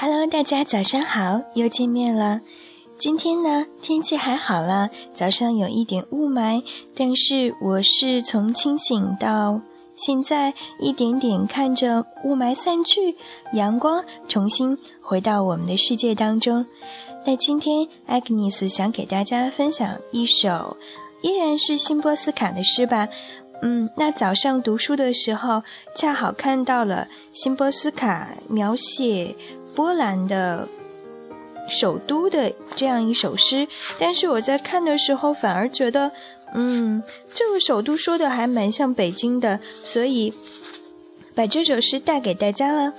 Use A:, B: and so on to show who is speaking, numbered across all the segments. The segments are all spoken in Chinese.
A: Hello，大家早上好，又见面了。今天呢，天气还好啦，早上有一点雾霾，但是我是从清醒到现在，一点点看着雾霾散去，阳光重新回到我们的世界当中。那今天，Agnes 想给大家分享一首，依然是辛波斯卡的诗吧。嗯，那早上读书的时候，恰好看到了辛波斯卡描写波兰的。首都的这样一首诗，但是我在看的时候反而觉得，嗯，这个首都说的还蛮像北京的，所以把这首诗带给大家了。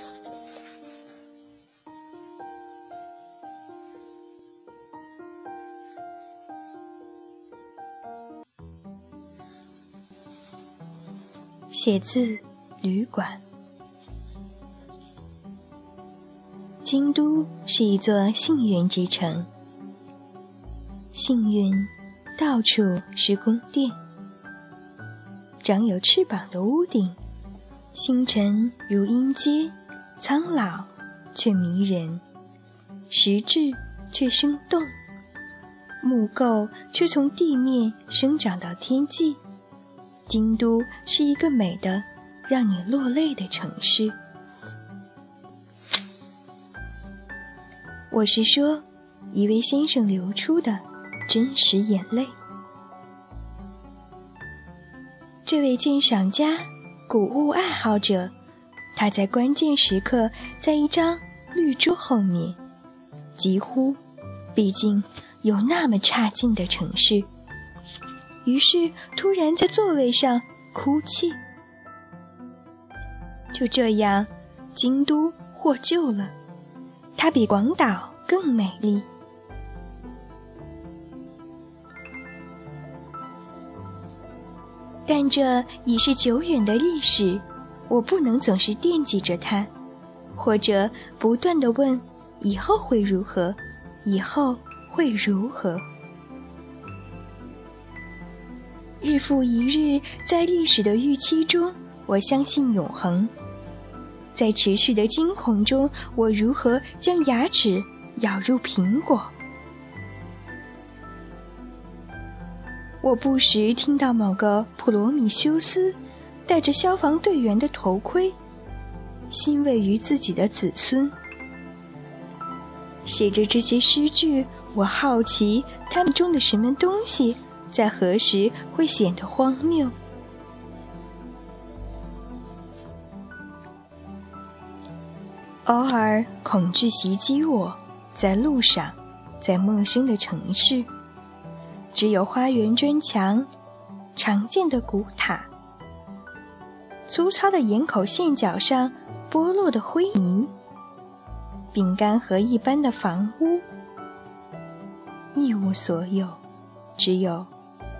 A: 写字旅馆。京都是一座幸运之城，幸运到处是宫殿，长有翅膀的屋顶，星辰如阴阶，苍老却迷人，实质却生动，木构却从地面生长到天际。京都是一个美的让你落泪的城市。我是说，一位先生流出的真实眼泪。这位鉴赏家、古物爱好者，他在关键时刻，在一张绿桌后面，几乎，毕竟有那么差劲的城市，于是突然在座位上哭泣。就这样，京都获救了。它比广岛更美丽，但这已是久远的历史。我不能总是惦记着它，或者不断的问：以后会如何？以后会如何？日复一日，在历史的预期中，我相信永恒。在持续的惊恐中，我如何将牙齿咬入苹果？我不时听到某个普罗米修斯戴着消防队员的头盔，欣慰于自己的子孙。写着这些诗句，我好奇他们中的什么东西，在何时会显得荒谬。偶尔，恐惧袭击我，在路上，在陌生的城市，只有花园砖墙，常见的古塔，粗糙的檐口线角上剥落的灰泥，饼干盒一般的房屋，一无所有，只有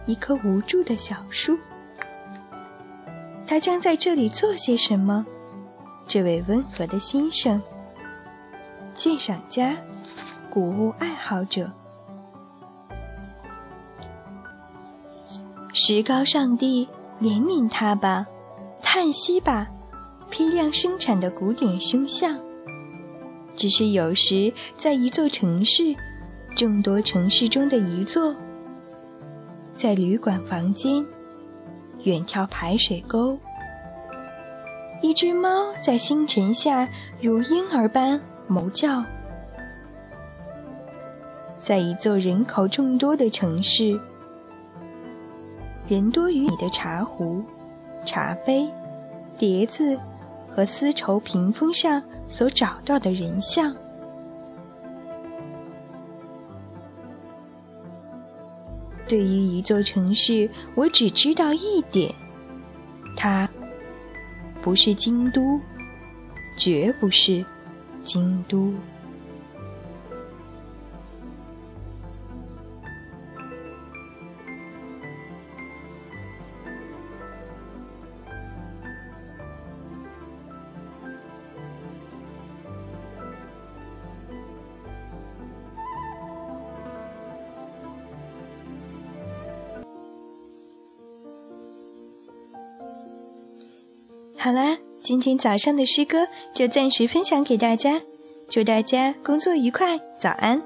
A: 一棵无助的小树。他将在这里做些什么？这位温和的先生，鉴赏家，古物爱好者，石膏上帝怜悯他吧，叹息吧，批量生产的古典胸像，只是有时在一座城市，众多城市中的一座，在旅馆房间，远眺排水沟。一只猫在星辰下如婴儿般谋叫，在一座人口众多的城市，人多于你的茶壶、茶杯、碟子和丝绸屏风上所找到的人像。对于一座城市，我只知道一点，它。不是京都，绝不是京都。好啦，今天早上的诗歌就暂时分享给大家，祝大家工作愉快，早安。